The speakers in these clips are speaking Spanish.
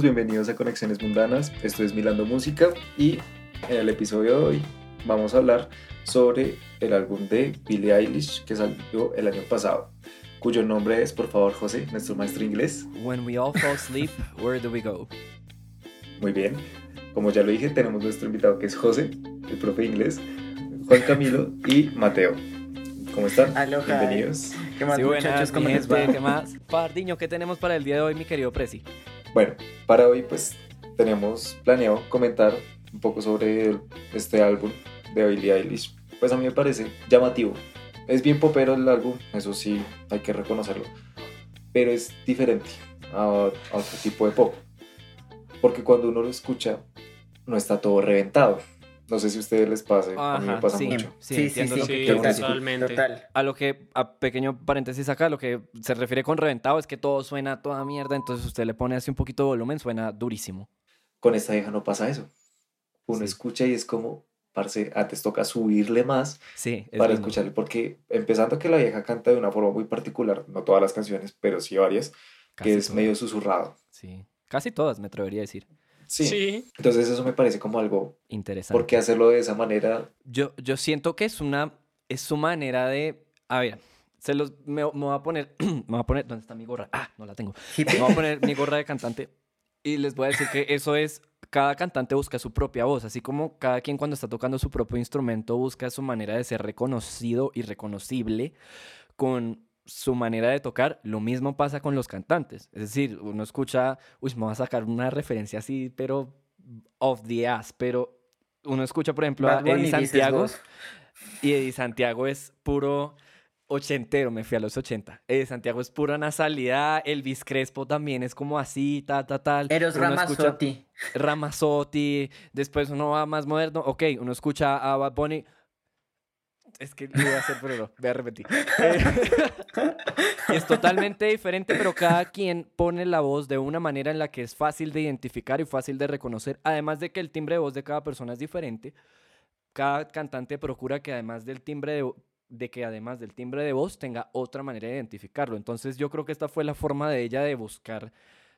todos? Bienvenidos a Conexiones Mundanas. Esto es Milando Música y en el episodio de hoy vamos a hablar sobre el álbum de Billie Eilish que salió el año pasado, cuyo nombre es, por favor, José, nuestro maestro inglés. When we all fall asleep, where do we go? Muy bien. Como ya lo dije, tenemos nuestro invitado que es José, el profe inglés, Juan Camilo y Mateo. ¿Cómo están? Aloha. Bienvenidos. ¿Qué más, Sí, buenas, muchachos? ¿Cómo les va? ¿qué más? Pardiño, ¿qué tenemos para el día de hoy, mi querido Prezi? Bueno, para hoy pues teníamos planeado comentar un poco sobre este álbum de Billie Eilish. Pues a mí me parece llamativo. Es bien popero el álbum, eso sí, hay que reconocerlo. Pero es diferente a, a otro tipo de pop. Porque cuando uno lo escucha, no está todo reventado. No sé si a ustedes les pase, a mí me Ajá, pasa sí. mucho. Sí, sí, sí, entiendo sí, lo que Sí, total. totalmente. Total. A lo que, a pequeño paréntesis acá, lo que se refiere con reventado es que todo suena a toda mierda, entonces usted le pone así un poquito de volumen, suena durísimo. Con esta vieja no pasa eso. Uno Sí. escucha y es como, parce, antes toca subirle más Sí, es para lindo. escucharle, porque empezando que la vieja canta de una forma muy particular, no todas las canciones, pero sí varias, Casi que es todas. medio susurrado. Sí, casi todas, me atrevería a decir. Sí. Sí. Entonces eso me parece como algo, Interesante. ¿por qué hacerlo de esa manera? Yo, yo siento que es una, es su manera de, a ver, se los, me, me voy a poner, me voy a poner, ¿dónde está mi gorra? Ah, no la tengo. Me voy a poner mi gorra de cantante y les voy a decir que eso es, cada cantante busca su propia voz, así como cada quien cuando está tocando su propio instrumento busca su manera de ser reconocido y reconocible con su manera de tocar, lo mismo pasa con los cantantes. Es decir, uno escucha, uy, me voy a sacar una referencia así, pero off the ass, pero uno escucha, por ejemplo, a Bad Bunny, Eddie Santiago. Y Eddie Santiago es puro ochentero, me fui a los 80. Eddie Santiago es pura nasalidad, Elvis Crespo también es como así, ta, ta, tal. Eros Uno Ramazzotti. Ramazzotti, después uno va más moderno, ok, uno escucha a Bad Bunny. Es que lo a hacer, pero no, voy a repetir. Eh, y es totalmente diferente, pero cada quien pone la voz de una manera en la que es fácil de identificar y fácil de reconocer. Además de que el timbre de voz de cada persona es diferente, cada cantante procura que además del timbre de, de que además del timbre de voz tenga otra manera de identificarlo. Entonces yo creo que esta fue la forma de ella de buscar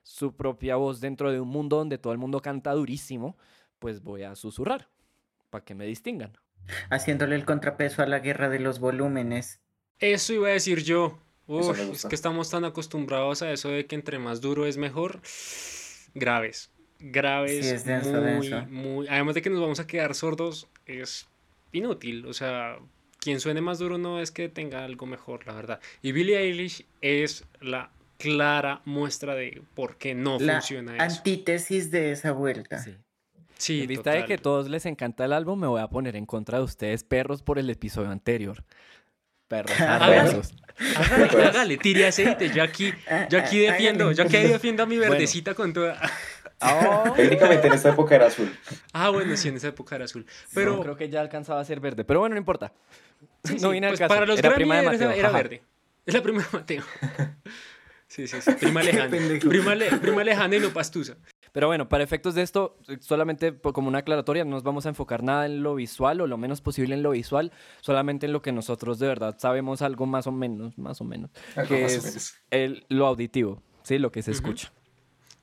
su propia voz dentro de un mundo donde todo el mundo canta durísimo, pues voy a susurrar para que me distingan. Haciéndole el contrapeso a la guerra de los volúmenes. Eso iba a decir yo. Uf, es que estamos tan acostumbrados a eso de que entre más duro es mejor. Graves. Graves. Sí, es denso, muy, denso. muy. Además de que nos vamos a quedar sordos, es inútil. O sea, quien suene más duro no es que tenga algo mejor, la verdad. Y Billie Eilish es la clara muestra de por qué no La funciona eso. antítesis de esa vuelta. Sí. Sí, en vista de total. que todos les encanta el álbum, me voy a poner en contra de ustedes, perros, por el episodio anterior. Perros. Hágale. Hágale, hágale, tire aceite. Yo aquí, yo aquí Ah, defiendo, hágale. yo aquí defiendo a mi verdecita con toda. Oh, Técnicamente en esta época era azul. Ah, bueno, sí, en esa época era azul. pero Pero creo que ya alcanzaba a ser verde. Pero bueno, no importa. sí, no vine al pues caso. para los Era prima de Mateo. era verde. Es la prima de Mateo. Sí, sí, sí. Prima lejana. Prima, le- prima lejana y no pastusa. Pero bueno, para efectos de esto, solamente como una aclaratoria, no nos vamos a enfocar nada en lo visual o lo menos posible en lo visual, solamente en lo que nosotros de verdad sabemos algo más o menos, más o menos, Algo que es menos. el, lo auditivo, ¿sí? Lo que se Ujú. escucha.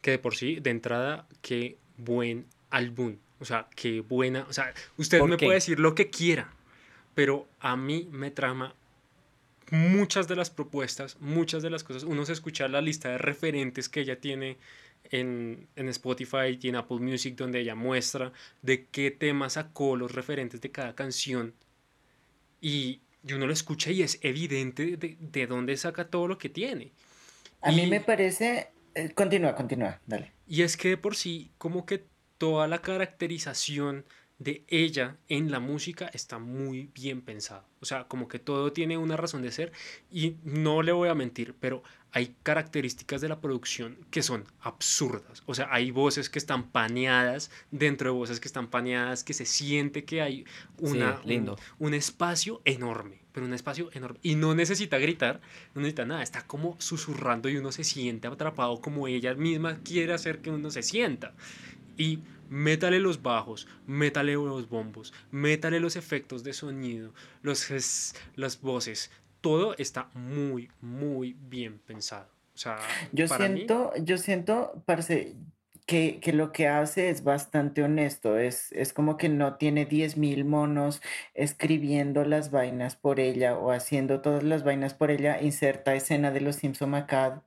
Que de por sí, de entrada, qué buen álbum. O sea, qué buena. O sea, usted ¿Por me qué? puede decir lo que quiera, pero a mí me trama muchas de las propuestas, muchas de las cosas. Uno se escucha la lista de referentes que ella tiene en, en Spotify y en Apple Music, donde ella muestra de qué tema sacó los referentes de cada canción. Y, y uno lo escucha y es evidente de, de dónde saca todo lo que tiene. A mí Y- me parece... eh, continúa, continúa, dale. Y es que de por sí, como que toda la caracterización de ella en la música está muy bien pensado. O sea, como que todo tiene una razón de ser y no le voy a mentir, pero hay características de la producción que son absurdas. O sea, hay voces que están paneadas dentro de voces que están paneadas, que se siente que hay una, Sí, lindo. Un, un espacio enorme, pero un espacio enorme. Y no necesita gritar, no necesita nada, está como susurrando y uno se siente atrapado como ella misma quiere hacer que uno se sienta. Y métale los bajos, métale los bombos, métale los efectos de sonido, los, las voces, todo está muy, muy bien pensado. O sea, Yo para mí, siento, yo siento, parce, que, que lo que hace es bastante honesto. Es, es como que no tiene 10.000 monos escribiendo las vainas por ella o haciendo todas las vainas por ella. Inserta escena de los Simpson Macad.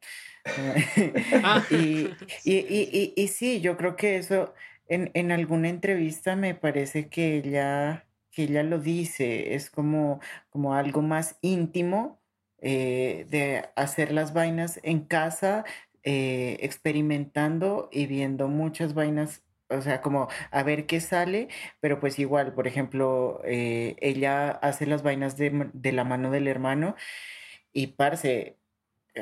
Y, y, y, y, y sí, yo creo que eso en, en alguna entrevista me parece que ella, que ella lo dice, es como, como algo más íntimo eh, de hacer las vainas en casa, eh, experimentando y viendo muchas vainas, o sea, como a ver qué sale, pero pues igual, por ejemplo, eh, ella hace las vainas de, de la mano del hermano y parce.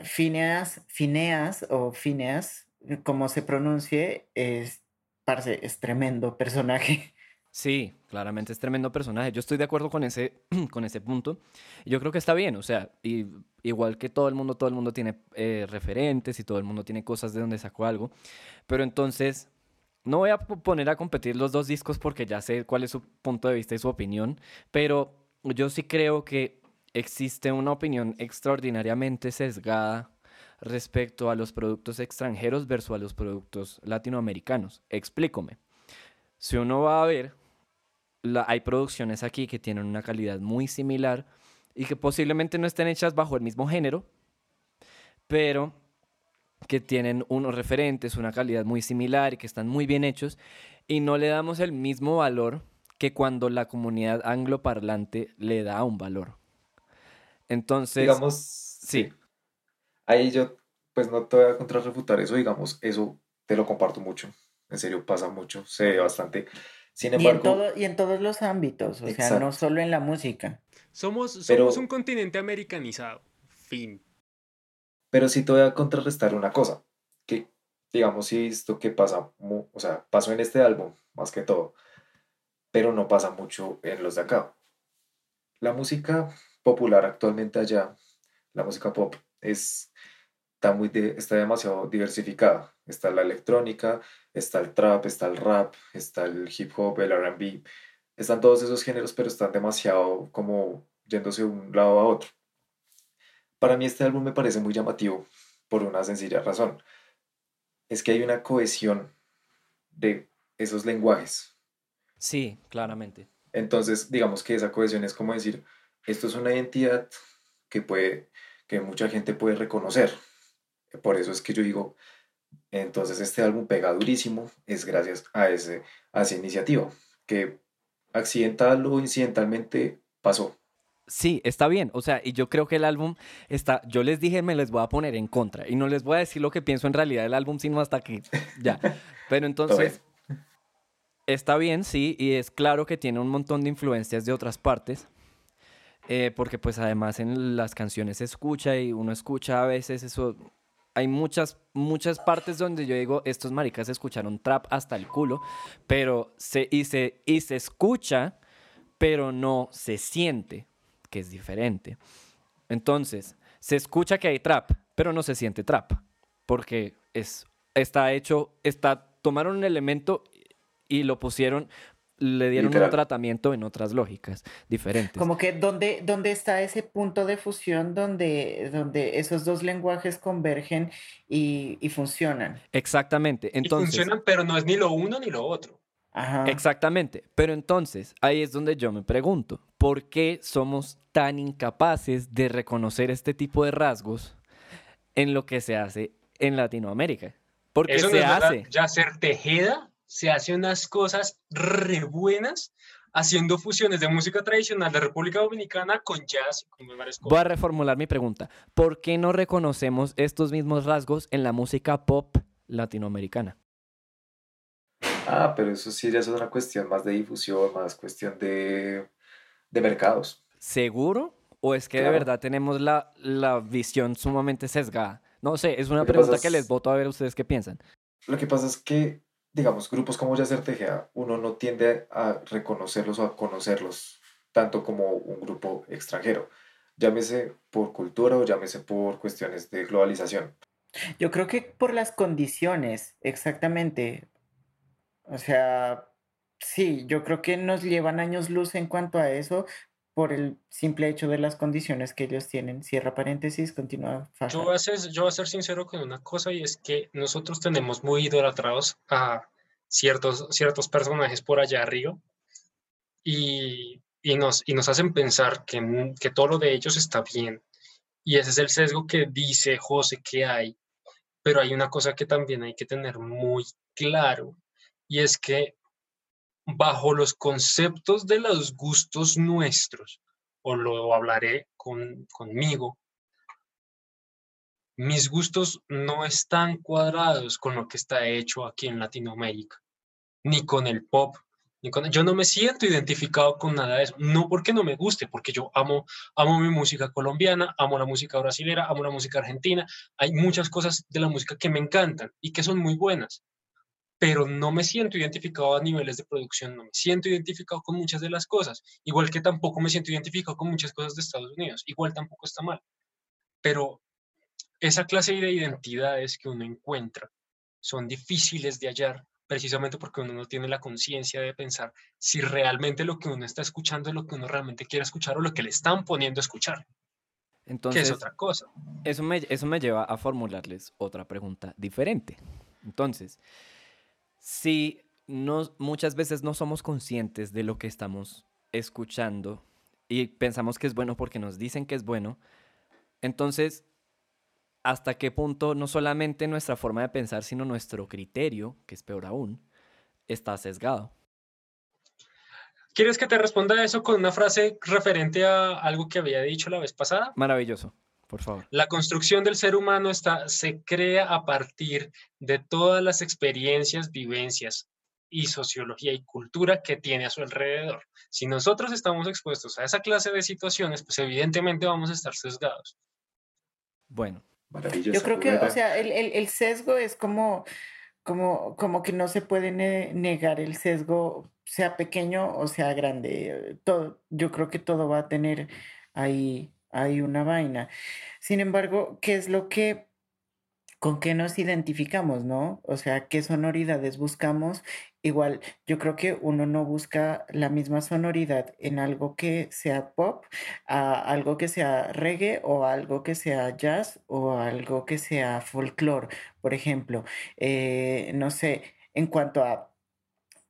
Phineas, Phineas o Phineas, como se pronuncie, es, parce, es tremendo personaje. Sí, claramente es tremendo personaje. Yo estoy de acuerdo con ese, con ese punto. Yo creo que está bien, o sea, y, igual que todo el mundo, todo el mundo tiene eh, referentes y todo el mundo tiene cosas de donde sacó algo. Pero entonces, no voy a po- poner a competir los dos discos porque ya sé cuál es su punto de vista y su opinión, pero yo sí creo que existe una opinión extraordinariamente sesgada respecto a los productos extranjeros versus a los productos latinoamericanos. Explícome. Si uno va a ver, la- hay producciones aquí que tienen una calidad muy similar y que posiblemente no estén hechas bajo el mismo género, pero que tienen unos referentes, una calidad muy similar y que están muy bien hechos y no le damos el mismo valor que cuando la comunidad angloparlante le da un valor. Entonces, Digamos, sí. sí. Ahí yo, pues no te voy a contrarrefutar eso, digamos, eso te lo comparto mucho. En serio, pasa mucho, se ve bastante. Sin Y en todo, y en todos los ámbitos, o sea, no solo en la música. somos, somos Pero, un continente americanizado. Fin. pero sí te voy a contrarrestar una cosa, que digamos, sí he visto que pasa, o sea, pasó en este álbum, más que todo, pero no pasa mucho en los de acá. La música popular actualmente allá, la música pop, es, está, muy de- está demasiado diversificada. Está la electrónica, está el trap, está el rap, está el hip hop, el R&B. Están todos esos géneros, pero están demasiado como yéndose de un lado a otro. Para mí este álbum me parece muy llamativo por una sencilla razón. Es que hay una cohesión de esos lenguajes. sí, claramente. Entonces, digamos que esa cohesión es como decir, esto es una identidad que puede, que mucha gente puede reconocer. Por eso es que yo digo, entonces este álbum pega durísimo, es gracias a ese, a esa iniciativa, que accidental o incidentalmente pasó. Sí, está bien. O sea, y yo creo que el álbum está. Yo les dije, me les voy a poner en contra. Y no les voy a decir lo que pienso en realidad del álbum, sino hasta que. Ya. Pero entonces. Está bien, sí. Y es claro que tiene un montón de influencias de otras partes. eh, porque, pues, además en las canciones se escucha y uno escucha a veces eso. Hay muchas, muchas partes donde yo digo, estos maricas escucharon trap hasta el culo, pero se, y, se, y se escucha, pero no se siente, que es diferente. Entonces, se escucha que hay trap, pero no se siente trap, porque es, está hecho, está, tomaron un elemento y lo pusieron, le dieron un tratamiento en otras lógicas diferentes. Como que ¿dónde, dónde está ese punto de fusión donde, donde esos dos lenguajes convergen y, y funcionan? Exactamente. Y Entonces, funcionan, pero no es ni lo uno ni lo otro. Ajá. Exactamente. Pero entonces, ahí es donde yo me pregunto, ¿por qué somos tan incapaces de reconocer este tipo de rasgos en lo que se hace en Latinoamérica? Porque Eso no se hace. Yacer Tejeda se hace unas cosas re buenas haciendo fusiones de música tradicional de República Dominicana con jazz y con varias Voy a reformular mi pregunta. ¿Por qué no reconocemos estos mismos rasgos en la música pop latinoamericana? Ah, pero eso sí ya es una cuestión más de difusión, más cuestión de, de mercados. ¿Seguro? ¿O es que de Claro. verdad tenemos la, la visión sumamente sesgada? No sé, es una que pregunta que es- les voto a ver ustedes qué piensan. Lo que pasa es que, digamos, grupos como Yacer Tejeda, uno no tiende a reconocerlos o a conocerlos tanto como un grupo extranjero. Llámese por cultura o llámese por cuestiones de globalización. Yo creo que por las condiciones, exactamente. O sea, sí, yo creo que nos llevan años luz en cuanto a eso, por el simple hecho de las condiciones que ellos tienen. Cierra paréntesis, continúa. Yo voy, a ser, yo voy a ser sincero con una cosa y es que nosotros tenemos muy idolatrados a ciertos, ciertos personajes por allá arriba y, y, nos, y nos hacen pensar que, que todo lo de ellos está bien. Y ese es el sesgo que dice José que hay. Pero hay una cosa que también hay que tener muy claro y es que bajo los conceptos de los gustos nuestros, o lo hablaré con, conmigo, mis gustos no están cuadrados con lo que está hecho aquí en Latinoamérica, ni con el pop, ni con... Yo no me siento identificado con nada de eso, no porque no me guste, porque yo amo, amo mi música colombiana, amo la música brasilera, amo la música argentina, hay muchas cosas de la música que me encantan y que son muy buenas, pero no me siento identificado a niveles de producción, no me siento identificado con muchas de las cosas, igual que tampoco me siento identificado con muchas cosas de Estados Unidos, igual tampoco está mal. Pero esa clase de identidades que uno encuentra son difíciles de hallar precisamente porque uno no tiene la conciencia de pensar si realmente lo que uno está escuchando es lo que uno realmente quiere escuchar o lo que le están poniendo a escuchar. Entonces, que es otra cosa. Eso me, eso me lleva a formularles otra pregunta diferente. Entonces, si no, muchas veces no somos conscientes de lo que estamos escuchando y pensamos que es bueno porque nos dicen que es bueno, entonces, ¿hasta qué punto no solamente nuestra forma de pensar, sino nuestro criterio, que es peor aún, está sesgado? ¿Quieres que te responda eso con una frase referente a algo que había dicho la vez pasada? Maravilloso por favor. La construcción del ser humano está, se crea a partir de todas las experiencias, vivencias y sociología y cultura que tiene a su alrededor. Si nosotros estamos expuestos a esa clase de situaciones, pues evidentemente vamos a estar sesgados. Bueno. Yo creo que, o sea, el, el, el sesgo es como, como, como que no se puede negar el sesgo, sea pequeño o sea grande. Todo, yo creo que todo va a tener ahí hay una vaina. Sin embargo, ¿qué es lo que, con qué nos identificamos, no? O sea, ¿qué sonoridades buscamos? Igual, yo creo que uno no busca la misma sonoridad en algo que sea pop, a algo que sea reggae o algo que sea jazz o algo que sea folclore, por ejemplo. Eh, no sé, en cuanto a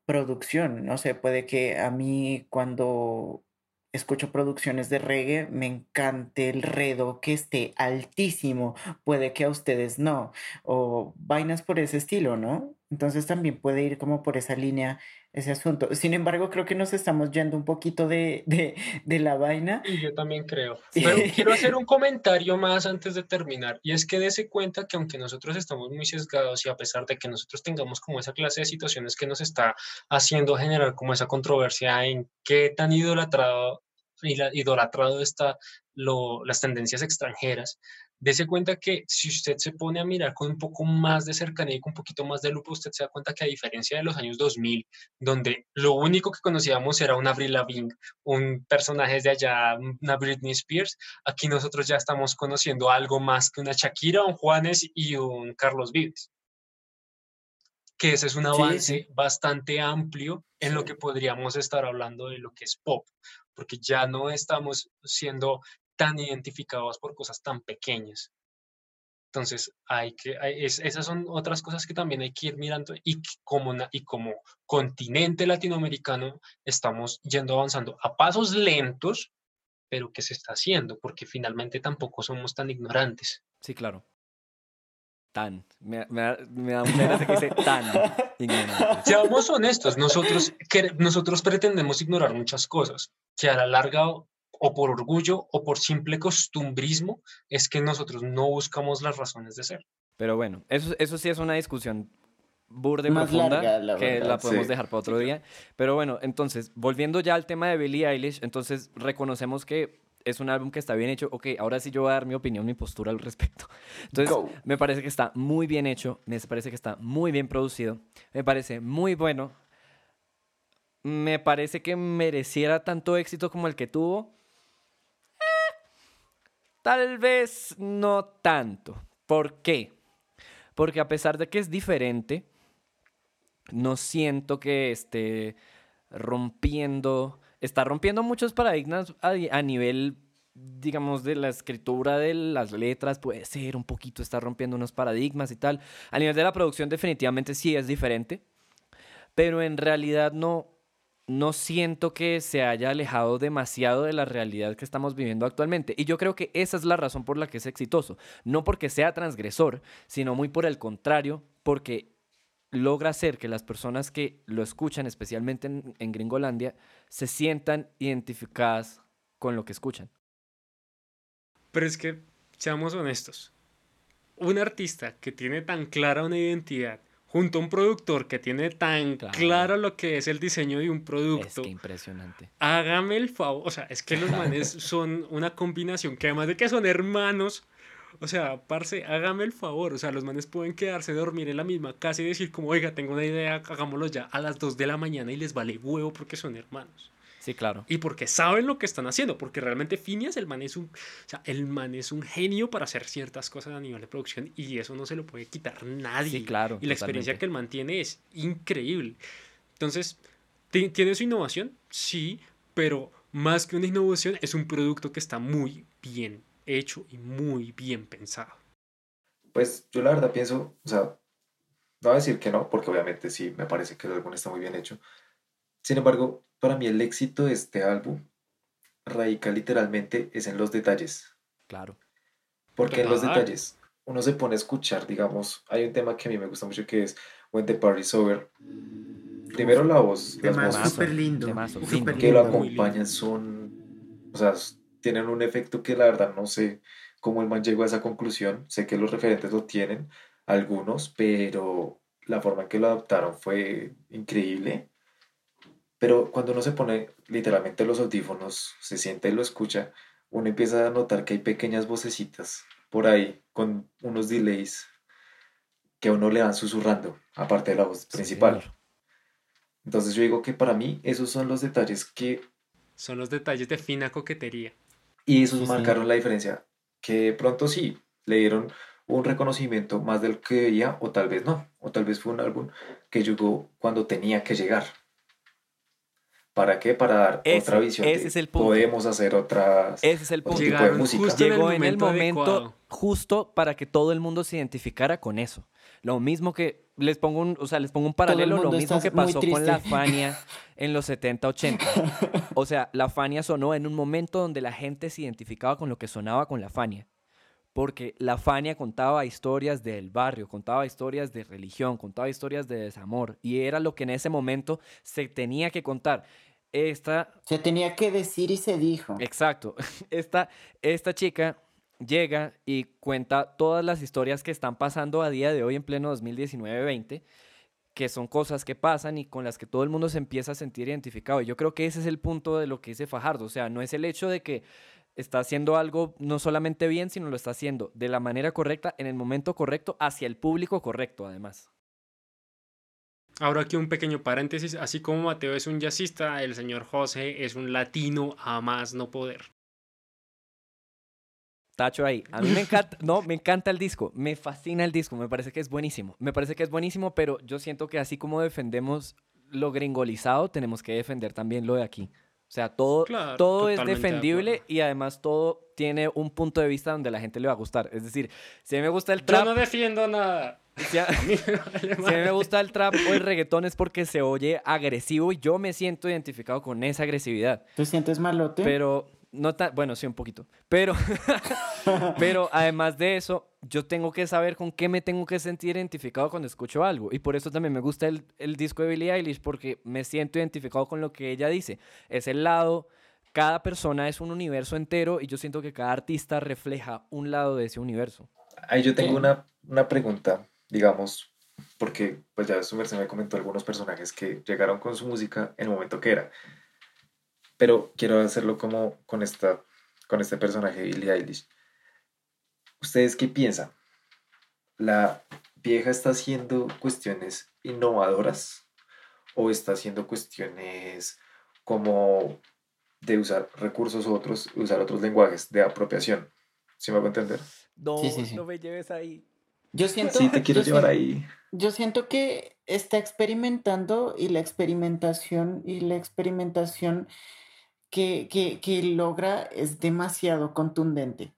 producción, no sé, puede que a mí cuando escucho producciones de reggae, me encanta el redo que esté altísimo, puede que a ustedes no, o vainas por ese estilo, ¿no? Entonces también puede ir como por esa línea ese asunto. Sin embargo, creo que nos estamos yendo un poquito de, de, la vaina. Y yo también creo. Pero quiero hacer un comentario más antes de terminar, y es que dése cuenta que aunque nosotros estamos muy sesgados y a pesar de que nosotros tengamos como esa clase de situaciones que nos está haciendo generar como esa controversia en qué tan idolatrado idolatrado está lo, las tendencias extranjeras, Dese cuenta que si usted se pone a mirar con un poco más de cercanía y con un poquito más de lupa, usted se da cuenta que a diferencia de los años 2000, donde lo único que conocíamos era una Avril Lavigne, un personaje de allá, una Britney Spears, aquí nosotros ya estamos conociendo algo más que una Shakira, un Juanes y un Carlos Vives. Que ese es un avance bastante amplio en lo que podríamos estar hablando de lo que es pop, porque ya no estamos siendo tan identificados por cosas tan pequeñas. Entonces, hay que, esas son otras cosas que también hay que ir mirando y como, y como continente latinoamericano estamos yendo avanzando a pasos lentos, pero que se está haciendo, porque finalmente tampoco somos tan ignorantes. Sí, claro. Tan. Me, da, mucha que dice tan ignorante. Seamos honestos, nosotros, que, nosotros pretendemos ignorar muchas cosas que a la larga o por orgullo o por simple costumbrismo, es que nosotros no buscamos las razones de ser. Pero bueno, eso, eso sí es una discusión burde profunda que la podemos dejar para otro día. Pero bueno, entonces, volviendo ya al tema de Billie Eilish, entonces reconocemos que es un álbum que está bien hecho. Ok, ahora sí yo voy a dar mi opinión, mi postura al respecto. Entonces, me parece que está muy bien hecho, me parece que está muy bien producido, me parece muy bueno. Me parece que mereciera tanto éxito como el que tuvo. Tal vez no tanto. ¿Por qué? Porque a pesar de que es diferente, no siento que esté rompiendo está rompiendo muchos paradigmas a, nivel digamos, de la escritura de las letras, puede ser un poquito, está rompiendo unos paradigmas y tal. A nivel de la producción definitivamente sí es diferente, pero en realidad no, no siento que se haya alejado demasiado de la realidad que estamos viviendo actualmente. Y yo creo que esa es la razón por la que es exitoso. No porque sea transgresor, sino muy por el contrario, porque logra hacer que las personas que lo escuchan, especialmente en, Gringolandia, se sientan identificadas con lo que escuchan. Pero es que, seamos honestos, un artista que tiene tan clara una identidad junto a un productor que tiene tan claro, lo que es el diseño de un producto. Es que impresionante. Hágame el favor, o sea, es que los manes son una combinación que además de que son hermanos, o sea, parce, hágame el favor, o sea, los manes pueden quedarse a dormir en la misma casa y decir como, oiga, tengo una idea, hagámoslo ya a las 2 de la mañana y les vale huevo porque son hermanos. Sí, claro. Y porque saben lo que están haciendo, porque realmente Phineas, el man es un, o sea, el man es un genio para hacer ciertas cosas a nivel de producción y eso no se lo puede quitar nadie. Sí, claro. Y la experiencia que el man tiene es increíble. Entonces, ¿tiene su innovación? Sí, pero más que una innovación, es un producto que está muy bien hecho y muy bien pensado. Pues yo la verdad pienso, o sea, no voy a decir que no, porque obviamente sí me parece que el álbum está muy bien hecho. Sin embargo, para mí el éxito de este álbum radica literalmente es en los detalles. Claro. Porque en los detalles uno se pone a escuchar, digamos, hay un tema que a mí me gusta mucho que es When the Party's Over. Primero la voz, las voces súper lindo, que lo acompañan son, o sea, tienen un efecto que la verdad no sé cómo el man llegó a esa conclusión. Sé que los referentes lo tienen, algunos, pero la forma en que lo adaptaron fue increíble. Pero cuando uno se pone literalmente los audífonos, se siente y lo escucha, uno empieza a notar que hay pequeñas vocecitas por ahí con unos delays que a uno le van susurrando, aparte de la voz principal. Entonces yo digo que para mí esos son los detalles que... Son los detalles de fina coquetería. Y esos marcaron la diferencia, que pronto sí, le dieron un reconocimiento más del que veía, o tal vez no, o tal vez fue un álbum que llegó cuando tenía que llegar. ¿Para qué? Para dar otra visión. Ese es el punto. Podemos hacer otras. Ese es el punto. Tipo de música. Llegó en el momento, justo para que todo el mundo se identificara con eso. Lo mismo que les pongo un, o sea, les pongo un paralelo, lo mismo que pasó con la Fania en los 70, 80. O sea, la Fania sonó en un momento donde la gente se identificaba con lo que sonaba con la Fania. Porque la Fania contaba historias del barrio, contaba historias de religión, contaba historias de desamor. Y era lo que en ese momento se tenía que contar. Esta... Se tenía que decir y se dijo. Exacto. Esta, esta chica llega y cuenta todas las historias que están pasando a día de hoy en pleno 2019-20, que son cosas que pasan y con las que todo el mundo se empieza a sentir identificado. Y yo creo que ese es el punto de lo que dice Fajardo. O sea, no es el hecho de que está haciendo algo no solamente bien, sino lo está haciendo de la manera correcta, en el momento correcto, hacia el público correcto, además. Ahora aquí un pequeño paréntesis, así como Mateo es un jazzista, el señor José es un latino a más no poder. Tacho ahí. A mí me encanta, no, me encanta el disco, me fascina el disco, me parece que es buenísimo. Me parece que es buenísimo, pero yo siento que así como defendemos lo gringolizado, tenemos que defender también lo de aquí. O sea, todo, todo es defendible y además todo tiene un punto de vista donde la gente le va a gustar. Es decir, si a mí me gusta el trap... Yo no defiendo nada. Si a, mí, me gusta el trap o el reggaetón es porque se oye agresivo y yo me siento identificado con esa agresividad. ¿Te sientes malote? Pero no tan, bueno, sí, un poquito. Pero, pero además de eso, yo tengo que saber con qué me tengo que sentir identificado cuando escucho algo. Y por eso también me gusta el, el disco de Billie Eilish, porque me siento identificado con lo que ella dice. Es el lado, cada persona es un universo entero y yo siento que cada artista refleja un lado de ese universo. Ahí yo tengo una, una pregunta, digamos, porque pues ya su merced me comentó algunos personajes que llegaron con su música en el momento que era. Pero quiero hacerlo como con, esta, con este personaje, Billie Eilish. ¿Ustedes qué piensan? ¿La vieja está haciendo cuestiones innovadoras o está haciendo cuestiones como de usar recursos otros, usar otros lenguajes de apropiación? ¿Sí me hago entender? No, no me lleves ahí. Yo siento. Sí, te quiero llevar ahí. Yo siento que está experimentando y la experimentación y la experimentación que, que, que logra es demasiado contundente.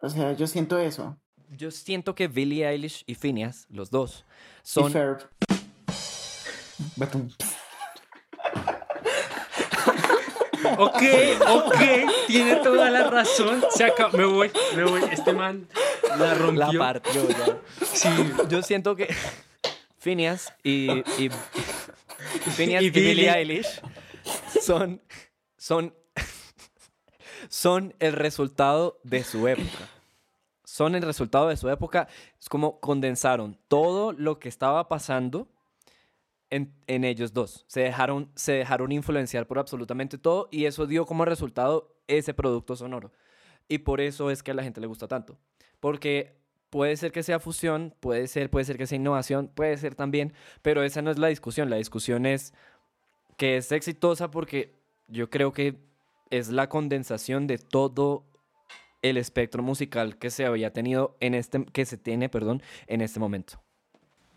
O sea, yo siento eso. Yo siento que Billie Eilish y Phineas, los dos, son... Ok, ok, tiene toda la razón. Se acaba, me voy, me voy. Este man la rompió. La partió ya. Sí. Yo siento que Phineas y, y, Phineas Y y, Billie Billie. Eilish son, son, son el resultado de su época. Son el resultado de su época. Es como condensaron todo lo que estaba pasando en, en ellos dos. Se dejaron, se dejaron influenciar por absolutamente todo y eso dio como resultado ese producto sonoro. Y por eso es que a la gente le gusta tanto. Porque puede ser que sea fusión, puede ser, puede ser que sea innovación, puede ser también, pero esa no es la discusión. La discusión es que es exitosa porque yo creo que es la condensación de todo el espectro musical que se había tenido en este, que se tiene, perdón, en este momento.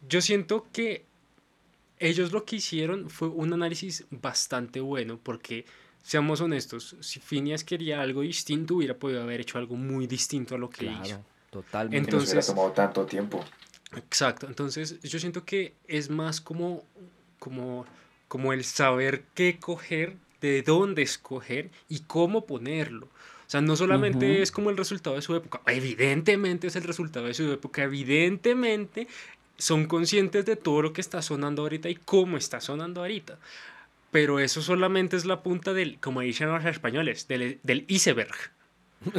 Yo siento que ellos lo que hicieron fue un análisis bastante bueno porque, seamos honestos, si Phineas quería algo distinto, hubiera podido haber hecho algo muy distinto a lo que hizo. Claro, totalmente. Nos hubiera Entonces- tomado tanto tiempo. Exacto, entonces yo siento que es más como, como, como el saber qué coger, de dónde escoger y cómo ponerlo. O sea, no solamente Ujú. es como el resultado de su época, evidentemente es el resultado de su época, evidentemente son conscientes de todo lo que está sonando ahorita y cómo está sonando ahorita. Pero eso solamente es la punta del, como dicen los españoles, del, del iceberg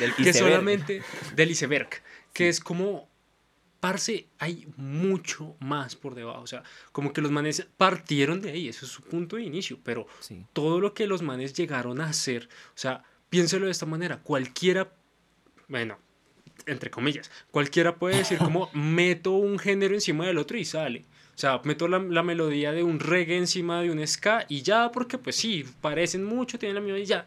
Del que iceberg. solamente del iceberg, que es como, parce, hay mucho más por debajo, o sea, como que los manes partieron de ahí, eso es su punto de inicio, pero Sí. todo lo que los manes llegaron a hacer, o sea, piénselo de esta manera, cualquiera, bueno, entre comillas, cualquiera puede decir como meto un género encima del otro y sale. O sea, meto la, la melodía de un reggae encima de un ska y ya, porque pues sí, parecen mucho, tienen la misma y ya.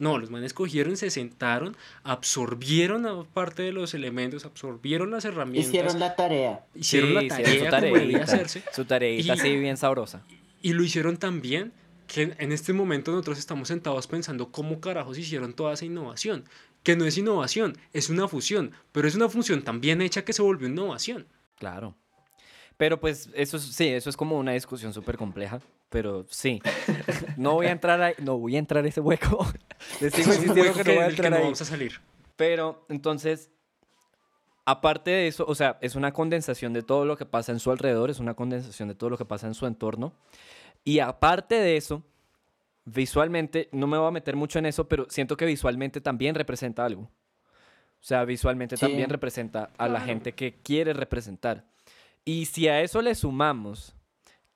No, los manes cogieron, se sentaron, absorbieron a parte de los elementos, absorbieron las herramientas, Hicieron la tarea. hicieron Sí, la hicieron tarea su como debía tareita, hacerse. Su tareita Y- así bien sabrosa. Y lo hicieron tan bien que en- este momento nosotros estamos sentados pensando cómo carajos hicieron toda esa innovación. Que no es innovación, es una fusión, pero es una fusión tan bien hecha que se volvió innovación. Claro. Pero pues eso es, sí, eso es como una discusión súper compleja, pero sí. No voy a entrar ahí, no voy a entrar a ese hueco. Les sigo insistiendo que que, no voy a entrar no ahí. vamos a salir. Pero entonces, aparte de eso, o sea, es una condensación de todo lo que pasa en su alrededor, es una condensación de todo lo que pasa en su entorno. Y aparte de eso, visualmente, no me voy a meter mucho en eso, pero siento que visualmente también representa algo. O sea, visualmente Sí. también representa a la gente que quiere representar. Y si a eso le sumamos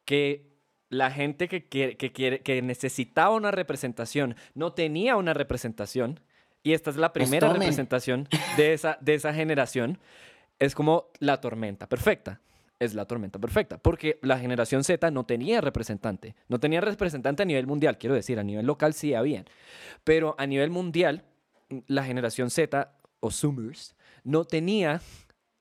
que la gente que, quiere, que, quiere, que necesitaba una representación no tenía una representación, y esta es la primera tomen. representación de esa, de esa generación, es como la tormenta perfecta. Es la tormenta perfecta, porque la generación Z no tenía representante, no tenía representante a nivel mundial, quiero decir, a nivel local sí habían, pero a nivel mundial, la generación Z o Zoomers no tenía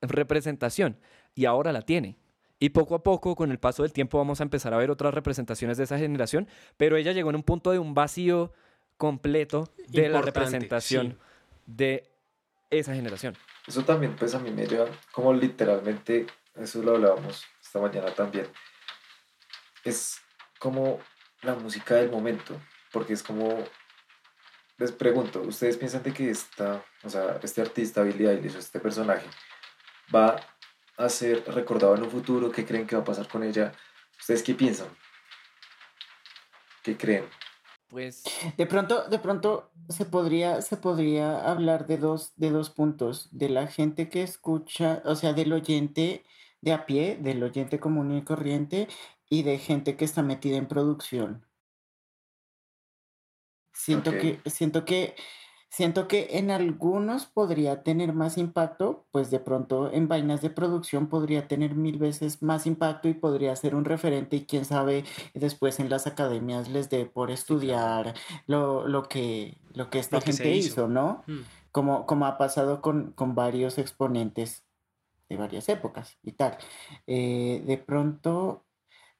representación y ahora la tiene. Y poco a poco, con el paso del tiempo, vamos a empezar a ver otras representaciones de esa generación, pero ella llegó en un punto de un vacío completo de la Importante, representación sí. de esa generación. Eso también, pues a mí me lleva como literalmente, eso lo hablábamos esta mañana también, es como la música del momento, porque es como, les pregunto, ¿ustedes piensan de que esta, o sea, este artista, Billie Eilish, o este personaje, va a ser recordado en un futuro? ¿Qué creen que va a pasar con ella? ¿Ustedes qué piensan? ¿Qué creen? Pues De pronto, de pronto se podría, se podría hablar de dos, de dos puntos, de la gente que escucha, o sea, del oyente de a pie, del oyente común y corriente, y de gente que está metida en producción. Siento Ok. que, siento que, siento que en algunos podría tener más impacto, pues de pronto en vainas de producción podría tener mil veces más impacto y podría ser un referente y quién sabe después en las academias les dé por estudiar lo, lo que, lo que esta Lo que se gente hizo. hizo, ¿no? Mm. Como, como ha pasado con, con varios exponentes de varias épocas y tal. Eh, de pronto,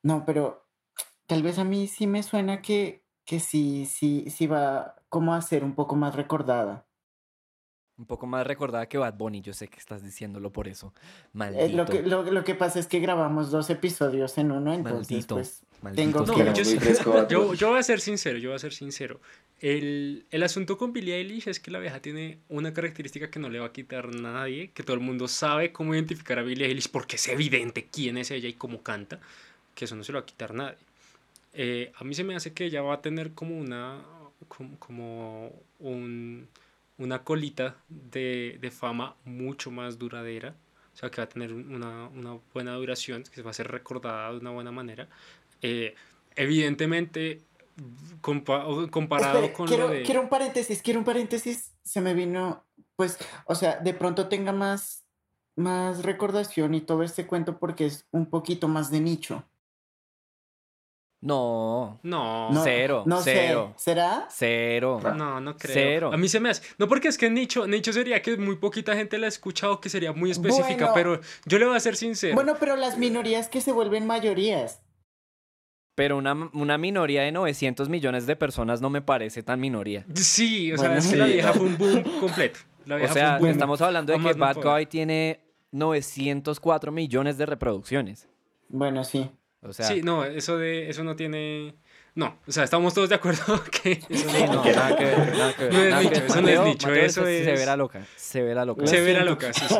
no, pero tal vez a mí sí me suena que, que sí, sí, sí va como a ser un poco más recordada. Un poco más recordada que Bad Bunny, yo sé que estás diciéndolo por eso. Maldito. Eh, lo, que, lo, lo que pasa es que grabamos dos episodios en uno, entonces Maldito, pues maldito tengo No, que... Yo, yo, yo voy a ser sincero, yo voy a ser sincero. El, el asunto con Billie Eilish es que la vieja tiene una característica que no le va a quitar nadie, que todo el mundo sabe cómo identificar a Billie Eilish porque es evidente quién es ella y cómo canta, que eso no se lo va a quitar nadie. Eh, a mí se me hace que ella va a tener como una, como, como un, una colita de, de fama mucho más duradera, o sea, que va a tener una, una buena duración, que va a ser recordada de una buena manera. Eh, evidentemente, compa- comparado Espere, con quiero, lo de... quiero un paréntesis, quiero un paréntesis. Se me vino, pues, o sea, de pronto tenga más, más recordación y todo este cuento porque es un poquito más de nicho. No, No, Cero, no cero. sé, ¿será? cero. no, no creo. Cero. A mí se me hace... No, porque es que nicho, nicho sería que muy poquita gente la ha escuchado, que sería muy específica, Bueno. pero yo le voy a ser sincero. Bueno, pero las minorías que se vuelven mayorías. Pero una, una minoría de 900 millones de personas no me parece tan minoría. Sí, o sea, Bueno, es que la sí. vieja fue un boom completo. La O vieja sea, fue un boom. estamos hablando de que Bad. Guy tiene 904 millones de reproducciones. Bueno, sí. O sea, sí, no, eso de eso no tiene no, o sea, estamos todos de acuerdo que eso sí, no, nada que ver, nada que ver. No es nicho, eso no es nicho, Mateo eso se- es- Se verá loca, se verá loca. Lo se verá loca, sí, sí.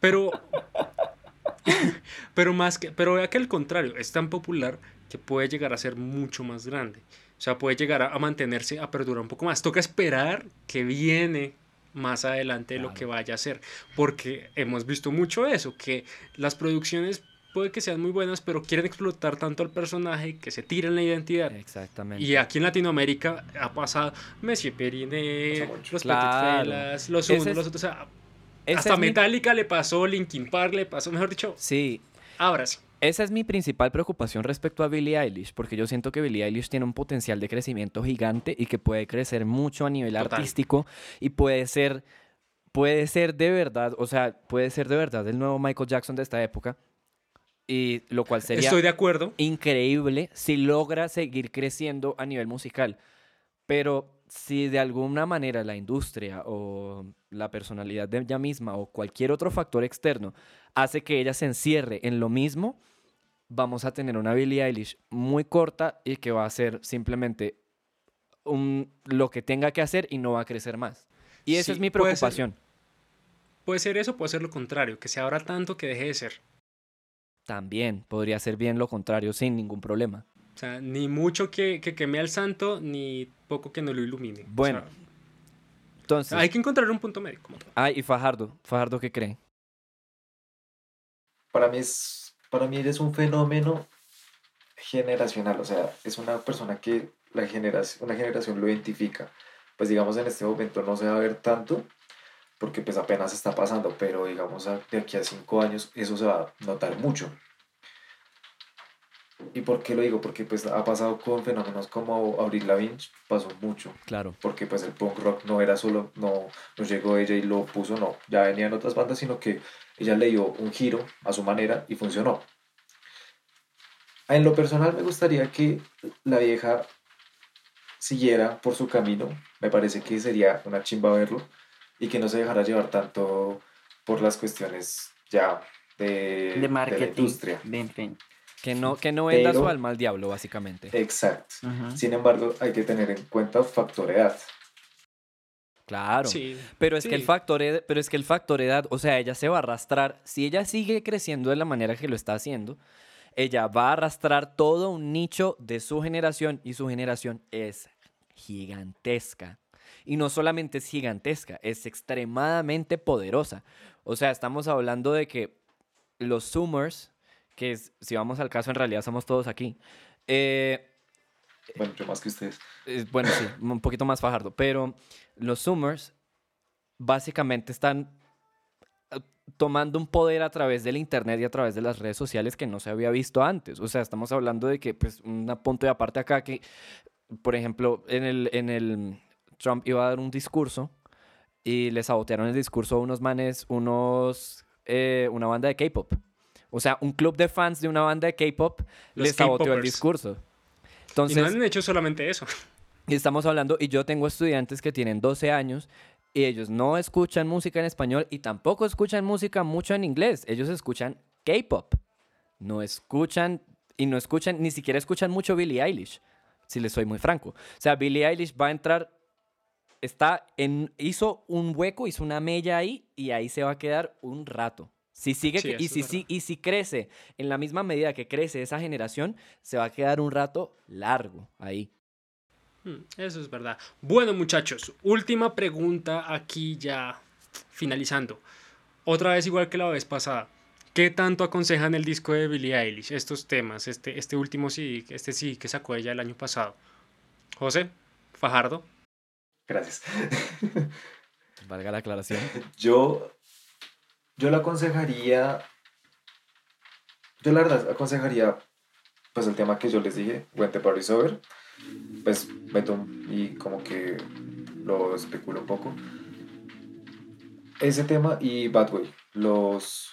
Pero pero más que pero vea que al contrario, es tan popular que puede llegar a ser mucho más grande. O sea, puede llegar a, a mantenerse, a perdurar un poco más. Toca esperar que viene más adelante lo que vaya a ser, porque hemos visto mucho eso, que las producciones puede que sean muy buenas, pero quieren explotar tanto al personaje que se tiran la identidad. Exactamente. Y aquí en Latinoamérica ha pasado Messi mucho. los Claro. Los unos, es- los otros. o sea, hasta es mi- Metallica le pasó, Linkin Park le pasó, mejor dicho, Sí, ahora sí. esa es mi principal preocupación respecto a Billie Eilish, porque yo siento que Billie Eilish tiene un potencial de crecimiento gigante y que puede crecer mucho a nivel Total. artístico y puede ser, puede ser de verdad, o sea, puede ser de verdad el nuevo Michael Jackson de esta época, y lo cual sería Estoy de acuerdo. increíble si logra seguir creciendo a nivel musical. Pero si de alguna manera la industria o la personalidad de ella misma o cualquier otro factor externo hace que ella se encierre en lo mismo, vamos a tener una Billie Eilish muy corta y que va a ser simplemente un- lo que tenga que hacer y no va a crecer más. Y esa Sí, es mi puede ser. preocupación. Puede ser eso, puede ser lo contrario, que se abra tanto que deje de ser. También podría ser bien lo contrario sin ningún problema. O sea, ni mucho que, que queme al santo, ni poco que no lo ilumine. O Bueno, sea, Entonces, hay que encontrar un punto medio. Ay, y Fajardo, Fajardo, ¿qué cree? Para mí es, para mí es un fenómeno generacional, o sea, es una persona que la generación, una generación lo identifica. Pues digamos en este momento no se va a ver tanto, porque pues apenas está pasando, pero digamos de aquí a cinco años eso se va a notar mucho. ¿Y por qué lo digo? Porque pues ha pasado con fenómenos como Avril Lavigne, pasó mucho Claro. porque pues el punk rock no era solo, no, no llegó ella y lo puso, no, ya venían otras bandas, sino que ella le dio un giro a su manera y funcionó. En lo personal me gustaría que la vieja siguiera por su camino, me parece que sería una chimba verlo y que no se dejara llevar tanto por las cuestiones ya de, De la marketing. industria. de- Que no, que no venda su alma al diablo, básicamente. Exacto. Sin embargo, hay que tener en cuenta factor edad. Claro. Sí, Pero es que el factor pero es que el factor edad, o sea, ella se va a arrastrar, si ella sigue creciendo de la manera que lo está haciendo, ella va a arrastrar todo un nicho de su generación y su generación es gigantesca. Y no solamente es gigantesca, es extremadamente poderosa. O sea, estamos hablando de que los Zoomers, que es- si vamos al caso en realidad somos todos aquí, eh, Bueno, yo más que ustedes. eh, bueno, sí, un poquito más fajardo, pero los Zoomers básicamente están eh, tomando un poder a través del internet y a través de las redes sociales que no se había visto antes. O sea, estamos hablando de que, pues, un punto de aparte acá que, por ejemplo, en el, en el Trump iba a dar un discurso y le sabotearon el discurso a unos manes, unos, eh, una banda de K-pop. O sea, un club de fans de una banda de K-pop Los le saboteó el discurso. Entonces, y no han hecho solamente eso. y estamos hablando, y yo tengo estudiantes que tienen 12 años y ellos no escuchan música en español y tampoco escuchan música mucho en inglés. Ellos escuchan K-pop. No escuchan, y no escuchan, ni siquiera escuchan mucho Billie Eilish, si les soy muy franco. O sea, Billie Eilish va a entrar, está en, hizo un hueco, hizo una mella ahí y ahí se va a quedar un rato. Si sigue Sí, y, si, si- y si crece en la misma medida que crece esa generación, se va a quedar un rato largo ahí. Mm, Eso es verdad. Bueno, muchachos, última pregunta aquí ya finalizando. Otra vez igual que la vez pasada. ¿Qué tanto aconsejan el disco de Billie Eilish? Estos temas, este, este último sí, este sí que sacó ella el año pasado. José, Fajardo. Gracias. Valga la aclaración. Yo, yo le aconsejaría, yo la verdad aconsejaría, pues el tema que yo les dije, When the Party's Over, pues meto y como que lo especulo un poco. Ese tema y Bad Way, los,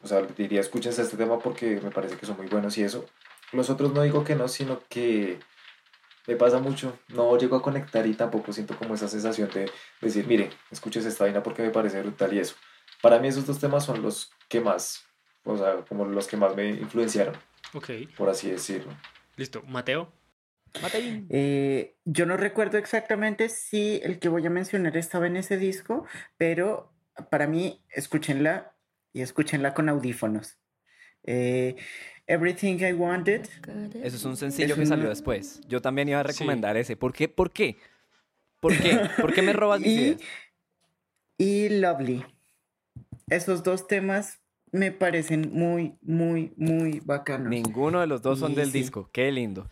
o sea, diría escúchense este tema porque me parece que son muy buenos y eso. Los otros no digo que no, sino que me pasa mucho, no llego a conectar y tampoco siento como esa sensación de decir, mire, escuches esta vaina porque me parece brutal y eso. Para mí esos dos temas son los que más, o sea, como los que más me influenciaron, Ok, por así decirlo. listo. Mateo. Mateín. Eh, yo no recuerdo exactamente si el que voy a mencionar estaba en ese disco, pero para mí, escúchenla y escúchenla con audífonos. Eh, Everything I Wanted. Eso es un sencillo Es que salió después. Yo también iba a Sí. recomendar ese. ¿Por qué? ¿Por qué? ¿Por qué? ¿Por qué me robas mis Y, ideas? y Lovely. Esos dos temas me parecen muy, muy, muy bacanos. Ninguno de los dos son Y del sí. disco. Qué lindo.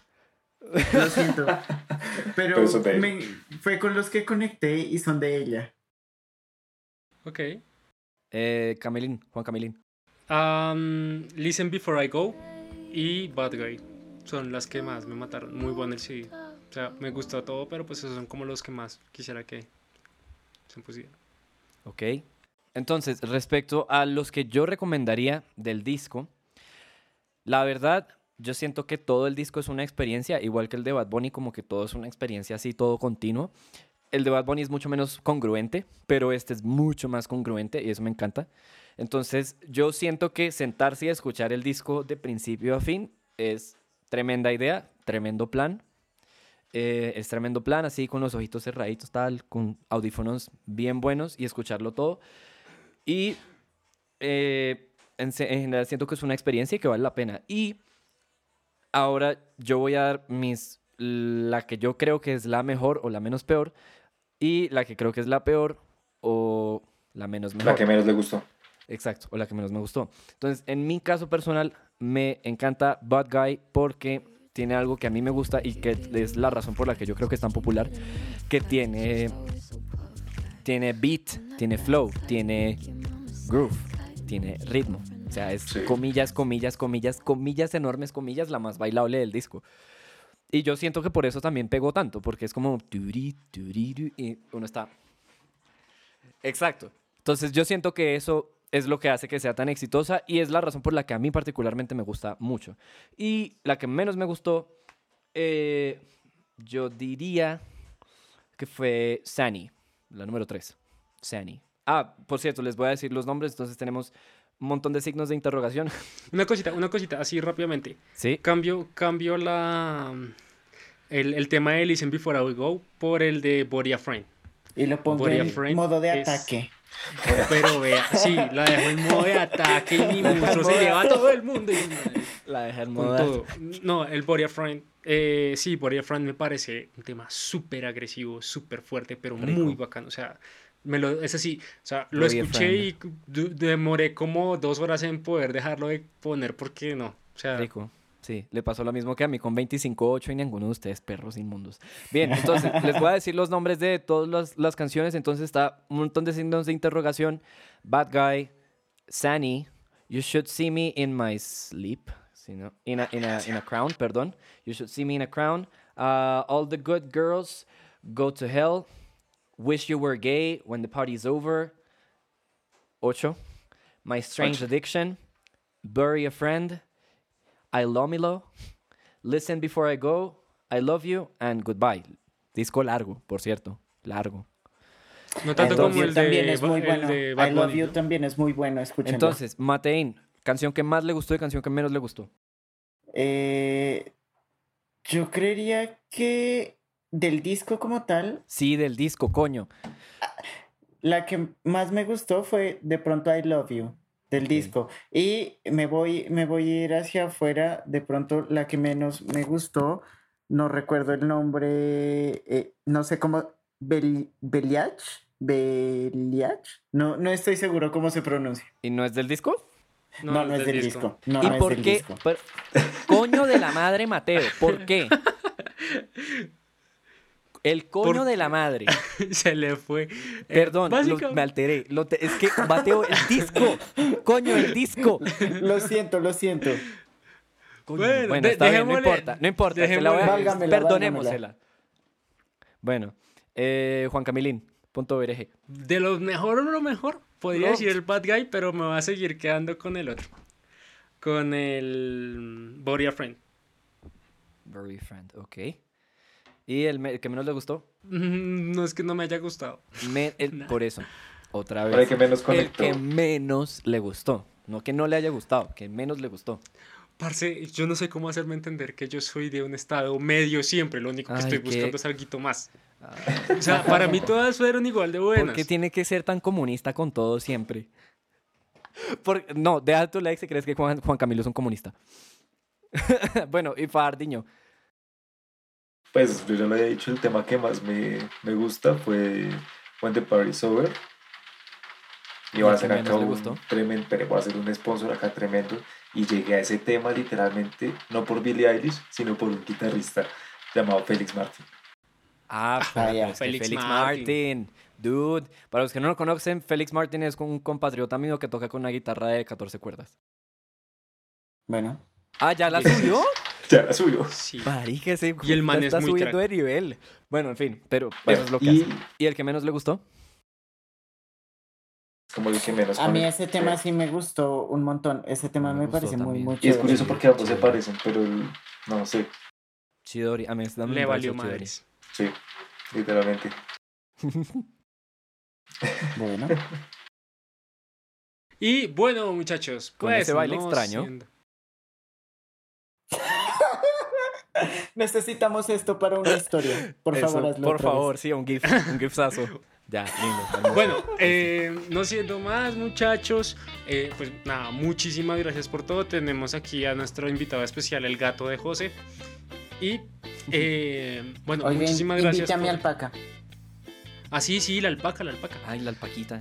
Lo siento. Pero, me- fue con los que conecté y son de ella. Ok. Eh, Camilín, Juan Camilín. Um, Listen Before I Go y Bad Guy. Son las que más me mataron. Muy bueno el CD. O sea, me gustó todo, pero pues esos son como los que más quisiera que se pusieran. Ok. Entonces, respecto a los que yo recomendaría del disco, la verdad, yo siento que todo el disco es una experiencia, igual que el de Bad Bunny, como que todo es una experiencia así, todo continuo. El de Bad Bunny es mucho menos congruente, pero este es mucho más congruente y eso me encanta. Entonces, yo siento que sentarse y escuchar el disco de principio a fin es tremenda idea, tremendo plan. Eh, es tremendo plan, así con los ojitos cerraditos, tal, con audífonos bien buenos y escucharlo todo. Y eh, en, en general siento que es una experiencia y que vale la pena. Y ahora yo voy a dar mis, la que yo creo que es la mejor o la menos peor y la que creo que es la peor o la menos mejor. La que menos le gustó. Exacto, o la que menos me gustó. Entonces, en mi caso personal, me encanta Bad Guy porque tiene algo que a mí me gusta y que es la razón por la que yo creo que es tan popular, que tiene, tiene beat, tiene flow, tiene groove, tiene ritmo. O sea, es Sí. comillas, comillas, comillas, comillas enormes, comillas, la más bailable del disco. Y yo siento que por eso también pegó tanto, porque es como... Y uno está... Exacto. Entonces yo siento que eso es lo que hace que sea tan exitosa y es la razón por la que a mí particularmente me gusta mucho. Y la que menos me gustó, eh, yo diría que fue Sani, la número 3. Sani. Ah, por cierto, les voy a decir los nombres, entonces tenemos un montón de signos de interrogación. Una cosita, una cosita, así rápidamente. ¿Sí? Cambio, cambio la el, el tema de Listen Before I Go por el de Body a Friend. Y lo pongo en modo de es- ataque. Pero vea, sí, la dejo en modo de ataque y mi monstruo se lleva a todo el mundo. y- La dejé en moda. todo. No, el Body a Friend. eh, sí, Body a Friend me parece un tema súper agresivo, súper fuerte, pero Rico. muy bacano. O sea, me lo, es así. O sea, lo escuché y demoré como dos horas en poder dejarlo de poner porque no. O sea, Rico. Sí, le pasó lo mismo que a mí con 25.8 y ninguno de ustedes, perros inmundos. Bien, entonces les voy a decir los nombres de todas las, las canciones. Entonces está un montón de signos de interrogación. Bad Guy, Sani, You Should See Me in My Sleep. In, a, in, a, in a Crown, perdón. You Should See Me in a Crown. Uh, all the Good Girls, Go to Hell. Wish You Were Gay, When the Party's Over. Ocho. My Strange Ocho. Addiction. Bury a Friend. I Lomilo, Listen Before I Go, I Love You and Goodbye. Disco largo, por cierto. Largo. No tanto Love como el también de, es muy el bueno. de I Love Bunny, You ¿no? también es muy bueno, escúchenlo. Entonces, Matein, canción que más le gustó y canción que menos le gustó. Eh, yo creería que del disco como tal, Sí, del disco, coño. la que más me gustó fue de pronto I Love You del disco. Y me voy, me voy a ir hacia afuera, de pronto la que menos me gustó, no recuerdo el nombre, eh, no sé cómo, Bel, Beliach, Beliach, no, no estoy seguro cómo se pronuncia. ¿Y no es del disco? No, no, es del disco. No, ¿Y no es por del qué? disco. Pero- coño de la madre, Mateo. ¿Por qué? El coño Por- de la madre. Se le fue. Eh, Perdón, lo- me alteré. Lo te- es que, Mateo, el disco. Coño, el disco. Lo siento, lo siento. Coño, Bueno, Bueno, de- está bien, no importa. No importa. se la voy a- dejémosle- Válgamela, Perdonémosela. Bueno, eh, Juan Camilín, punto BRG. De lo mejor o lo mejor, podría No. decir el Bad Guy, pero me va a seguir quedando con el otro. Con el Body a Friend. Very friend, ok. ¿Y el, el que menos le gustó? Mm, No es que no me haya gustado. Me- el- por eso, otra vez. que menos El que menos le gustó. No que no le haya gustado, que menos le gustó. Parce, yo no sé cómo hacerme entender que yo soy de un estado medio siempre. Lo único que Ay, estoy qué- buscando es algo más. O sea, para mí todas fueron igual de buenas. ¿Por qué tiene que ser tan comunista con todo siempre? Por- no, deja tu like si crees que Juan, Juan Camilo es un comunista. bueno, y Fardiño. Pues yo ya lo había dicho, el tema que más me, me gusta fue When the Party's Over. Y ¿Y va el a menos acá un gustó? tremendo, pero a ser un sponsor acá tremendo. Y llegué a ese tema literalmente, no por Billie Eilish, sino por un guitarrista llamado Félix Martin. Ah, es que Félix Félix Martin. Martin. Dude, para los que no lo conocen, Félix Martin es un compatriota mío que toca con una guitarra de 14 cuerdas. Bueno, Ah, ¿ya la subió? Ya la subió. Sí. Marica, ese Y el man es está muy subiendo crack. de nivel. Bueno, en fin, pero Bueno, eso es lo que y hace. ¿Y el que menos le gustó? como el que menos a mí ese tema sí me gustó un montón. Ese tema Me me, parece muy, muy Y es curioso porque ambos se parecen, pero el- no sé, Chidori. A mí ese también Le valió madres. sí, literalmente. Bueno, Y bueno, muchachos, Con pues. ese baile no extraño. siendo- necesitamos esto para una historia. Por Eso, favor, hazlo Por otra vez. favor, sí, un gif, un gifsazo. Ya, lindo. Bueno, eh, no siendo más, muchachos, eh, pues nada, muchísimas gracias por todo. Tenemos aquí a nuestro invitado especial, el gato de José. Y eh, bueno, muchísimas gracias. invita a mi por- alpaca. Ah, sí, sí, la alpaca, la alpaca. Ay, la alpaquita.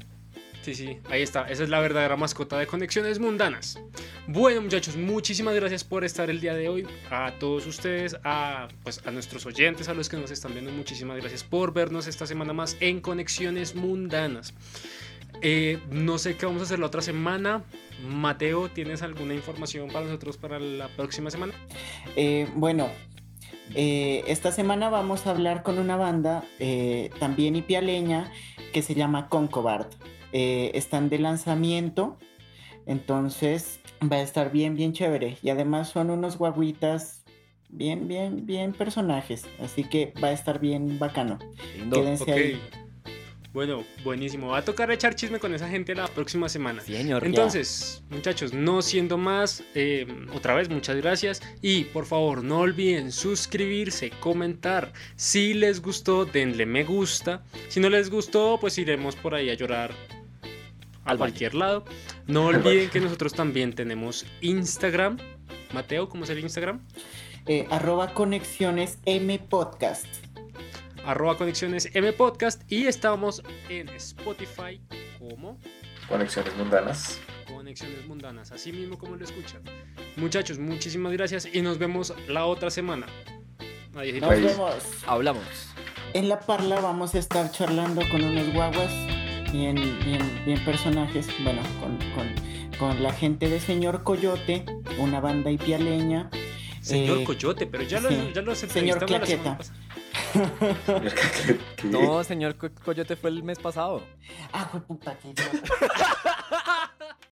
Sí, sí, ahí está. Esa es la verdadera mascota de Conexiones Mundanas. Bueno, muchachos, muchísimas gracias por estar el día de hoy. A todos ustedes, a, pues, a nuestros oyentes, a los que nos están viendo, muchísimas gracias por vernos esta semana más en Conexiones Mundanas. Eh, no sé qué vamos a hacer la otra semana. Mateo, ¿tienes alguna información para nosotros para la próxima semana? Eh, bueno, eh, esta semana vamos a hablar con una banda también ipialeña que se llama Concobard. Eh, están de lanzamiento, entonces va a estar bien, bien chévere. Y además son unos guaguitas bien, bien, bien personajes. Así que va a estar bien bacano. Lindo. Quédense Ok. ahí. Bueno, buenísimo. Va a tocar echar chisme con esa gente la próxima semana. Señor. Entonces, muchachos, no siendo más, eh, otra vez muchas gracias y por favor no olviden suscribirse, comentar. Si les gustó, denle me gusta. Si no les gustó, pues iremos por ahí a llorar a Al cualquier lado. No olviden que nosotros también tenemos Instagram. Mateo, ¿cómo es el Instagram? Eh, arroba conexiones M Podcast. Arroba Conexiones M Podcast y estamos en Spotify como Conexiones mundanas. Conexiones Mundanas, así mismo como lo escuchan. Muchachos, muchísimas gracias y nos vemos la otra semana. Adiós. Nos vemos. Hablamos. En la parla vamos a estar charlando con unos guaguas bien, bien, bien personajes. Bueno, con, con, con la gente de Señor Coyote, una banda ipialeña. Señor Eh, Coyote, pero ya, lo, sí. ya los Señor Claqueta. No, señor Co- Coyote fue el mes pasado. Ah, fue puta que.